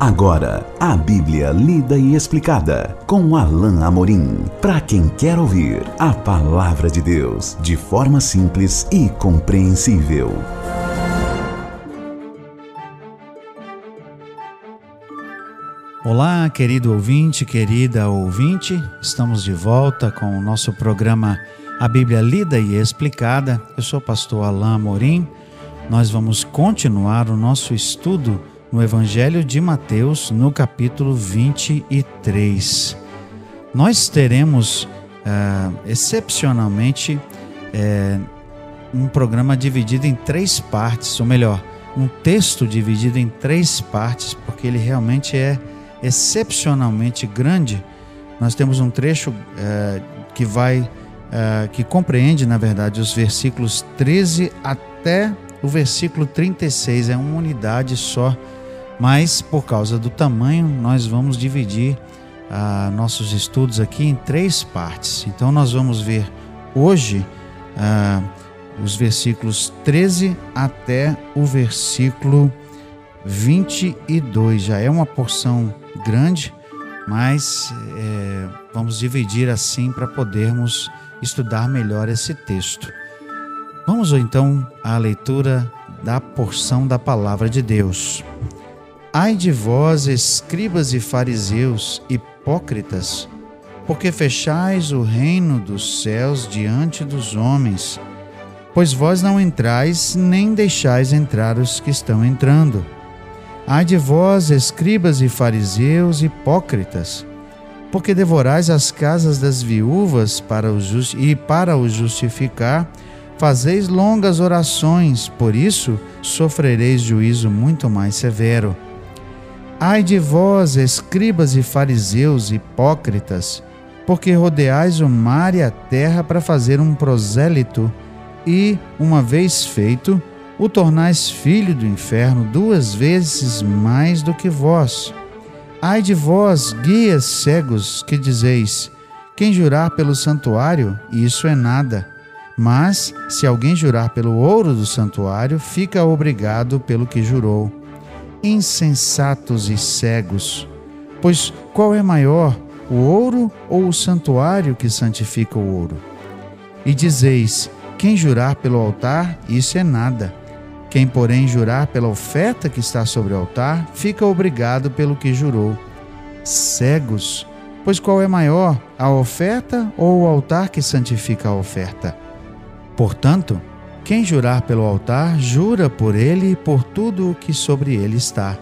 Agora, a Bíblia lida e explicada com Alain Amorim. Para quem quer ouvir a palavra de Deus de forma simples e compreensível. Olá, querido ouvinte, querida ouvinte. Estamos de volta com o nosso programa A Bíblia Lida e Explicada. Eu sou o pastor Alain Amorim. Nós vamos continuar o nosso estudo no Evangelho de Mateus, no capítulo 23. Nós teremos, uh, excepcionalmente, uh, um programa dividido em três partes, ou melhor, um texto dividido em três partes, porque ele realmente é excepcionalmente grande. Nós temos um trecho uh, que vai, que compreende, na verdade, os versículos 13 até o versículo 36, é uma unidade só mas por causa do tamanho, nós vamos dividir ah, nossos estudos aqui em três partes. Então, nós vamos ver hoje ah, os versículos 13 até o versículo 22. Já é uma porção grande, mas é, vamos dividir assim para podermos estudar melhor esse texto. Vamos então à leitura da porção da palavra de Deus. Ai de vós, escribas e fariseus, hipócritas, porque fechais o reino dos céus diante dos homens, pois vós não entrais nem deixais entrar os que estão entrando. Ai de vós, escribas e fariseus, hipócritas, porque devorais as casas das viúvas para os e para os justificar, fazeis longas orações, por isso sofrereis juízo muito mais severo. Ai de vós, escribas e fariseus hipócritas, porque rodeais o mar e a terra para fazer um prosélito, e, uma vez feito, o tornais filho do inferno duas vezes mais do que vós. Ai de vós, guias cegos, que dizeis: quem jurar pelo santuário, isso é nada. Mas, se alguém jurar pelo ouro do santuário, fica obrigado pelo que jurou insensatos e cegos. Pois qual é maior, o ouro ou o santuário que santifica o ouro? E dizeis: quem jurar pelo altar, isso é nada. Quem, porém, jurar pela oferta que está sobre o altar, fica obrigado pelo que jurou. Cegos, pois qual é maior, a oferta ou o altar que santifica a oferta? Portanto, quem jurar pelo altar, jura por ele e por tudo o que sobre ele está.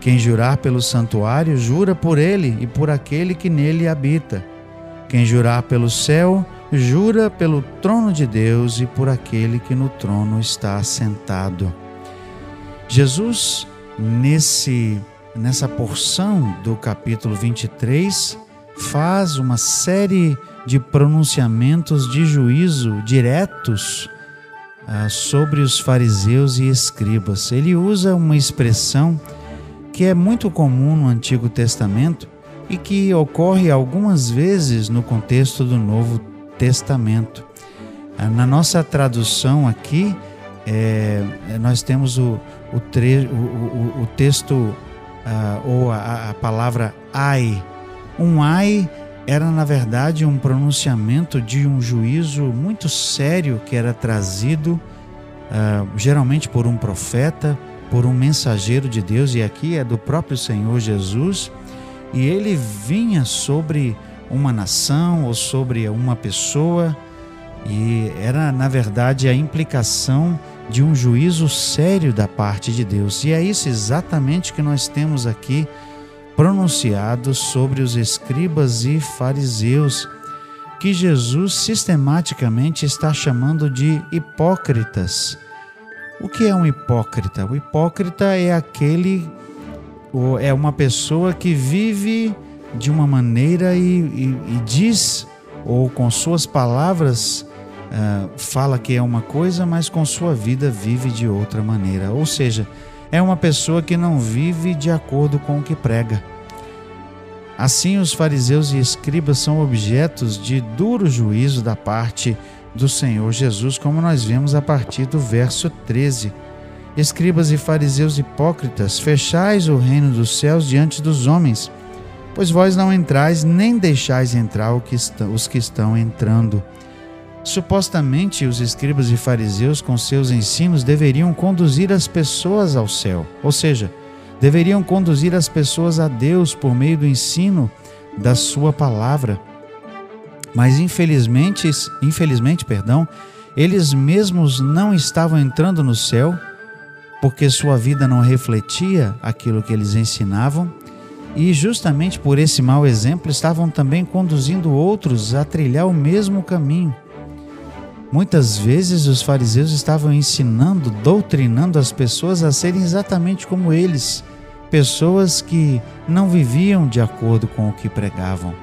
Quem jurar pelo santuário, jura por ele e por aquele que nele habita. Quem jurar pelo céu, jura pelo trono de Deus e por aquele que no trono está assentado. Jesus, nesse nessa porção do capítulo 23, faz uma série de pronunciamentos de juízo diretos ah, sobre os fariseus e escribas. Ele usa uma expressão que é muito comum no Antigo Testamento e que ocorre algumas vezes no contexto do Novo Testamento. Ah, na nossa tradução aqui, é, nós temos o, o, tre, o, o, texto ah, ou a, a palavra ai. Um ai era na verdade um pronunciamento de um juízo muito sério que era trazido uh, geralmente por um profeta, por um mensageiro de Deus, e aqui é do próprio Senhor Jesus, e ele vinha sobre uma nação ou sobre uma pessoa, e era na verdade a implicação de um juízo sério da parte de Deus. E é isso exatamente que nós temos aqui pronunciados sobre os escribas e fariseus, que Jesus sistematicamente está chamando de hipócritas. O que é um hipócrita? O hipócrita é aquele, é uma pessoa que vive de uma maneira e, e, e diz, ou com suas palavras, uh, fala que é uma coisa, mas com sua vida vive de outra maneira. Ou seja, é uma pessoa que não vive de acordo com o que prega. Assim, os fariseus e escribas são objetos de duro juízo da parte do Senhor Jesus, como nós vemos a partir do verso 13. escribas e fariseus hipócritas, fechais o reino dos céus diante dos homens, pois vós não entrais nem deixais entrar os que estão entrando. Supostamente, os escribas e fariseus, com seus ensinos, deveriam conduzir as pessoas ao céu, ou seja, deveriam conduzir as pessoas a Deus por meio do ensino da sua palavra. Mas infelizmente, infelizmente, perdão, eles mesmos não estavam entrando no céu, porque sua vida não refletia aquilo que eles ensinavam, e justamente por esse mau exemplo estavam também conduzindo outros a trilhar o mesmo caminho. Muitas vezes os fariseus estavam ensinando, doutrinando as pessoas a serem exatamente como eles, pessoas que não viviam de acordo com o que pregavam,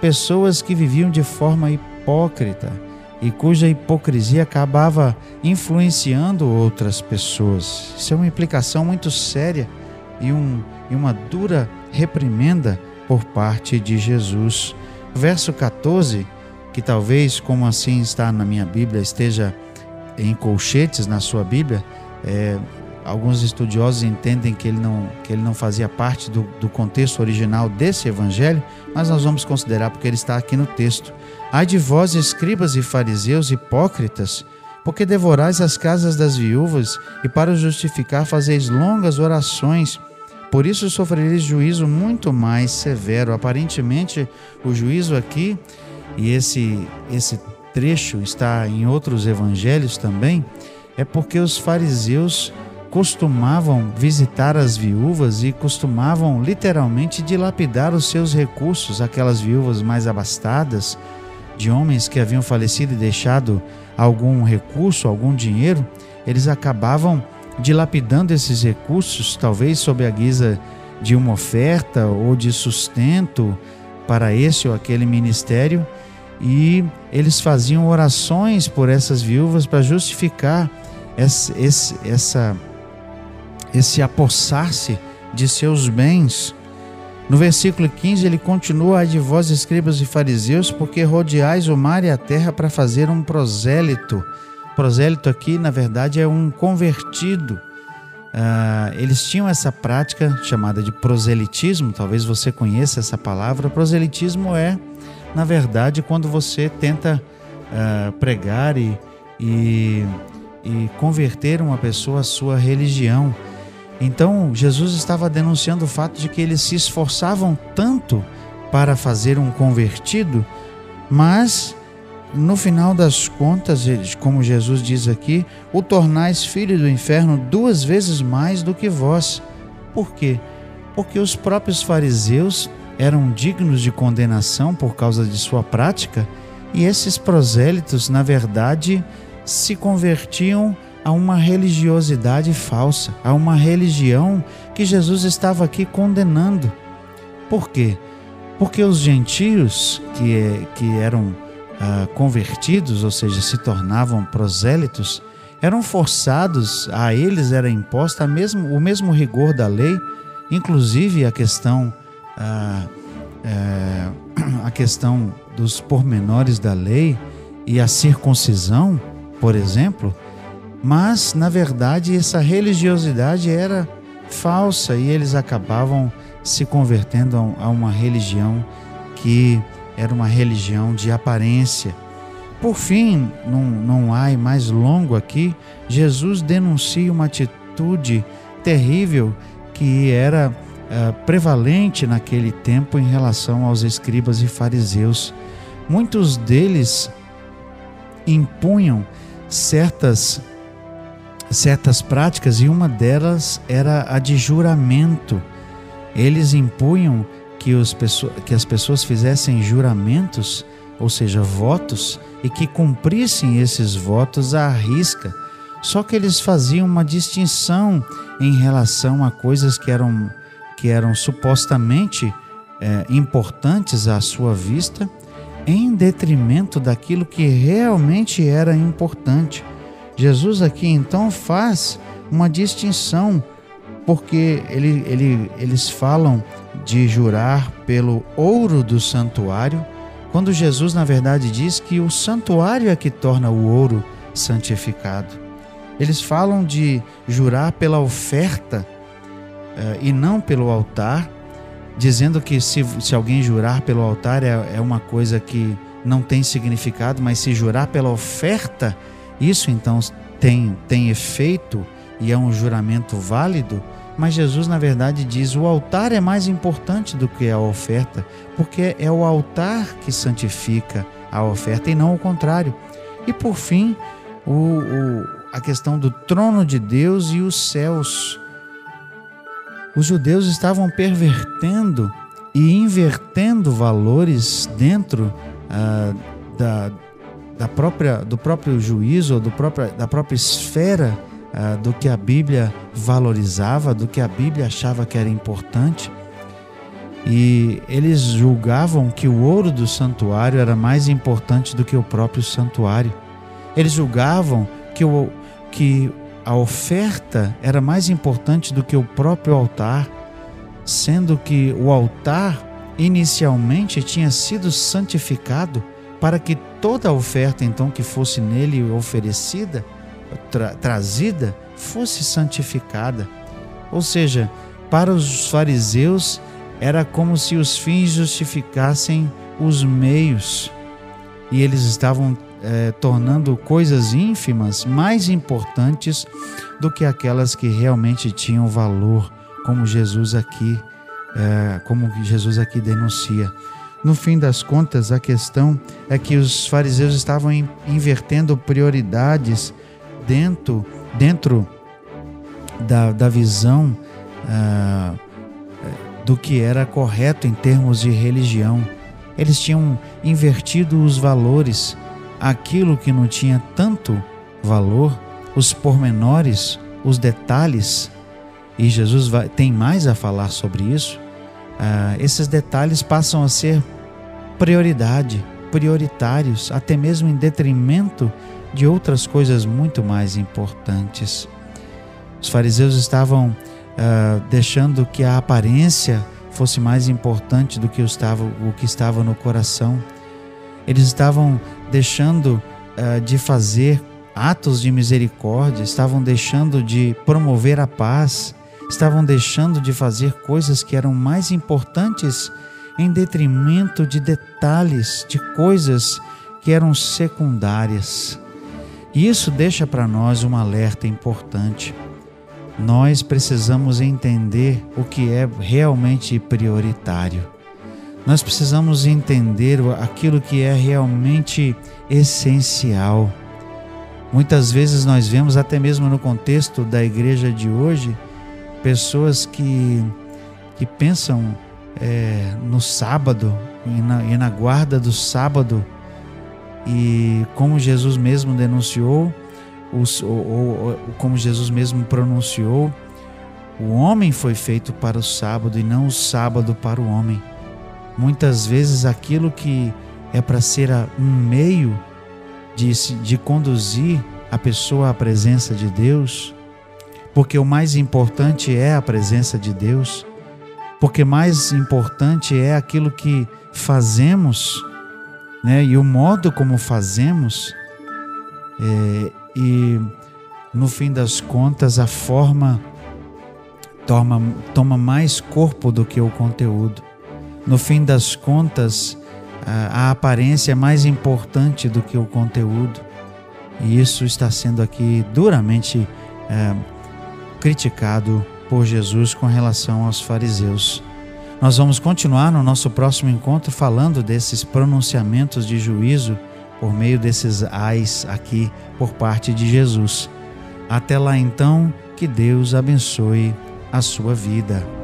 pessoas que viviam de forma hipócrita e cuja hipocrisia acabava influenciando outras pessoas. Isso é uma implicação muito séria e, um, e uma dura reprimenda por parte de Jesus. Verso 14 que talvez, como assim está na minha Bíblia, esteja em colchetes na sua Bíblia, é, alguns estudiosos entendem que ele não, que ele não fazia parte do, do contexto original desse evangelho, mas nós vamos considerar porque ele está aqui no texto. Ai de vós, escribas e fariseus hipócritas, porque devorais as casas das viúvas e para justificar fazeis longas orações. Por isso sofrereis juízo muito mais severo. Aparentemente, o juízo aqui e esse, esse trecho está em outros evangelhos também, é porque os fariseus costumavam visitar as viúvas e costumavam literalmente dilapidar os seus recursos, aquelas viúvas mais abastadas, de homens que haviam falecido e deixado algum recurso, algum dinheiro, eles acabavam dilapidando esses recursos, talvez sob a guisa de uma oferta ou de sustento para esse ou aquele ministério, e eles faziam orações por essas viúvas para justificar esse, esse, essa, esse apossar-se de seus bens. No versículo 15 ele continua: de vós, escribas e fariseus, porque rodeais o mar e a terra para fazer um prosélito. Prosélito aqui, na verdade, é um convertido. Uh, eles tinham essa prática chamada de proselitismo, talvez você conheça essa palavra. Proselitismo é na verdade, quando você tenta uh, pregar e, e, e converter uma pessoa à sua religião. Então, Jesus estava denunciando o fato de que eles se esforçavam tanto para fazer um convertido, mas no final das contas, como Jesus diz aqui, o tornais filho do inferno duas vezes mais do que vós. Por quê? Porque os próprios fariseus eram dignos de condenação por causa de sua prática, e esses prosélitos, na verdade, se convertiam a uma religiosidade falsa, a uma religião que Jesus estava aqui condenando. Por quê? Porque os gentios que, é, que eram ah, convertidos, ou seja, se tornavam prosélitos, eram forçados, a eles era imposta mesmo, o mesmo rigor da lei, inclusive a questão a, é, a questão dos pormenores da lei e a circuncisão, por exemplo, mas na verdade essa religiosidade era falsa e eles acabavam se convertendo a uma religião que era uma religião de aparência. Por fim, não, não há mais longo aqui, Jesus denuncia uma atitude terrível que era prevalente naquele tempo em relação aos escribas e fariseus. Muitos deles impunham certas certas práticas e uma delas era a de juramento. Eles impunham que, os, que as pessoas fizessem juramentos, ou seja, votos, e que cumprissem esses votos à risca. Só que eles faziam uma distinção em relação a coisas que eram que eram supostamente é, importantes à sua vista, em detrimento daquilo que realmente era importante. Jesus aqui então faz uma distinção, porque ele, ele, eles falam de jurar pelo ouro do santuário, quando Jesus, na verdade, diz que o santuário é que torna o ouro santificado. Eles falam de jurar pela oferta e não pelo altar, dizendo que se, se alguém jurar pelo altar é, é uma coisa que não tem significado, mas se jurar pela oferta, isso então tem, tem efeito e é um juramento válido. Mas Jesus, na verdade, diz: o altar é mais importante do que a oferta, porque é o altar que santifica a oferta e não o contrário. E por fim, o, o, a questão do trono de Deus e os céus. Os judeus estavam pervertendo e invertendo valores dentro ah, da, da própria, do próprio juízo, do próprio, da própria esfera ah, do que a Bíblia valorizava, do que a Bíblia achava que era importante. E eles julgavam que o ouro do santuário era mais importante do que o próprio santuário. Eles julgavam que, o, que a oferta era mais importante do que o próprio altar, sendo que o altar inicialmente tinha sido santificado para que toda a oferta então que fosse nele oferecida, tra trazida, fosse santificada. Ou seja, para os fariseus era como se os fins justificassem os meios e eles estavam é, tornando coisas ínfimas mais importantes do que aquelas que realmente tinham valor, como Jesus aqui, é, como Jesus aqui denuncia. No fim das contas, a questão é que os fariseus estavam invertendo prioridades dentro, dentro da, da visão ah, do que era correto em termos de religião. Eles tinham invertido os valores, aquilo que não tinha tanto valor, os pormenores, os detalhes, e Jesus vai, tem mais a falar sobre isso. Ah, esses detalhes passam a ser prioridade, prioritários, até mesmo em detrimento de outras coisas muito mais importantes. Os fariseus estavam uh, deixando que a aparência fosse mais importante do que o, estava, o que estava no coração. Eles estavam deixando uh, de fazer atos de misericórdia, estavam deixando de promover a paz, estavam deixando de fazer coisas que eram mais importantes em detrimento de detalhes, de coisas que eram secundárias. E isso deixa para nós um alerta importante. Nós precisamos entender o que é realmente prioritário. Nós precisamos entender aquilo que é realmente essencial. Muitas vezes nós vemos, até mesmo no contexto da igreja de hoje, pessoas que, que pensam é, no sábado e na, e na guarda do sábado. E como Jesus mesmo denunciou, os, ou, ou, como Jesus mesmo pronunciou, o homem foi feito para o sábado e não o sábado para o homem. Muitas vezes aquilo que é para ser um meio de, de conduzir a pessoa à presença de Deus, porque o mais importante é a presença de Deus porque mais importante é aquilo que fazemos, né? E o modo como fazemos, é, e no fim das contas a forma toma, toma mais corpo do que o conteúdo. No fim das contas, a, aparência é mais importante do que o conteúdo. E isso está sendo aqui duramente é, criticado por Jesus com relação aos fariseus. Nós vamos continuar no nosso próximo encontro falando desses pronunciamentos de juízo por meio desses ais aqui por parte de Jesus. Até lá então, que Deus abençoe a sua vida.